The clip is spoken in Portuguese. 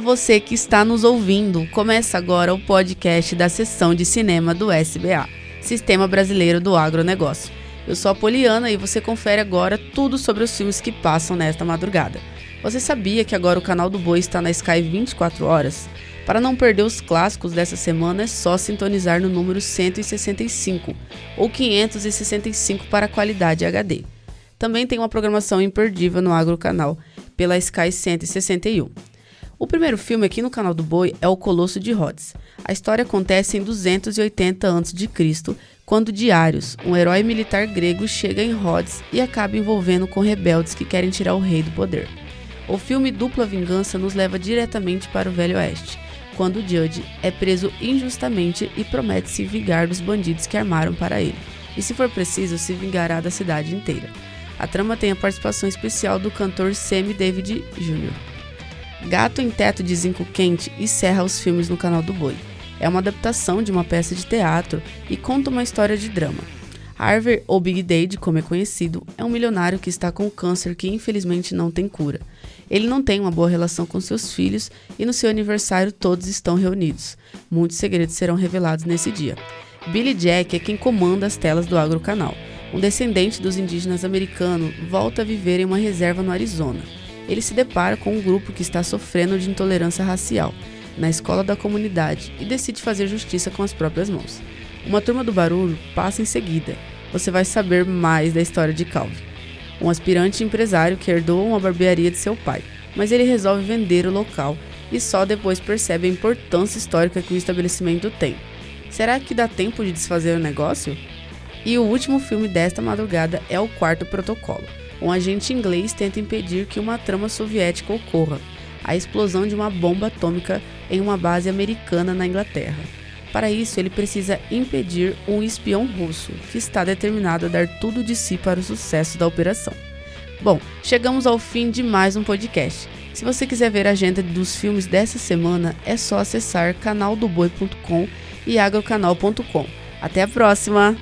você que está nos ouvindo. Começa agora o podcast da sessão de cinema do SBA, Sistema Brasileiro do Agronegócio. Eu sou a Poliana e você confere agora tudo sobre os filmes que passam nesta madrugada. Você sabia que agora o canal do Boi está na Sky 24 horas? Para não perder os clássicos dessa semana é só sintonizar no número 165 ou 565 para qualidade HD. Também tem uma programação imperdível no Agro Canal pela Sky 161. O primeiro filme aqui no canal do Boi é O Colosso de Rhodes. A história acontece em 280 a.C., quando Diários, um herói militar grego, chega em Rhodes e acaba envolvendo com rebeldes que querem tirar o rei do poder. O filme Dupla Vingança nos leva diretamente para o Velho Oeste, quando Judge é preso injustamente e promete se vingar dos bandidos que armaram para ele, e se for preciso, se vingará da cidade inteira. A trama tem a participação especial do cantor Sammy David Jr. Gato em Teto de Zinco Quente encerra os filmes no canal do Boi. É uma adaptação de uma peça de teatro e conta uma história de drama. Harvey, ou Big Dade, como é conhecido, é um milionário que está com câncer que infelizmente não tem cura. Ele não tem uma boa relação com seus filhos e no seu aniversário todos estão reunidos. Muitos segredos serão revelados nesse dia. Billy Jack é quem comanda as telas do Agro Canal. Um descendente dos indígenas americanos volta a viver em uma reserva no Arizona. Ele se depara com um grupo que está sofrendo de intolerância racial na escola da comunidade e decide fazer justiça com as próprias mãos. Uma turma do barulho passa em seguida. Você vai saber mais da história de Calvin um aspirante empresário que herdou uma barbearia de seu pai, mas ele resolve vender o local e só depois percebe a importância histórica que o estabelecimento tem. Será que dá tempo de desfazer o negócio? E o último filme desta madrugada é O Quarto Protocolo. Um agente inglês tenta impedir que uma trama soviética ocorra, a explosão de uma bomba atômica em uma base americana na Inglaterra. Para isso, ele precisa impedir um espião russo que está determinado a dar tudo de si para o sucesso da operação. Bom, chegamos ao fim de mais um podcast. Se você quiser ver a agenda dos filmes dessa semana, é só acessar canaldoboi.com e agrocanal.com. Até a próxima!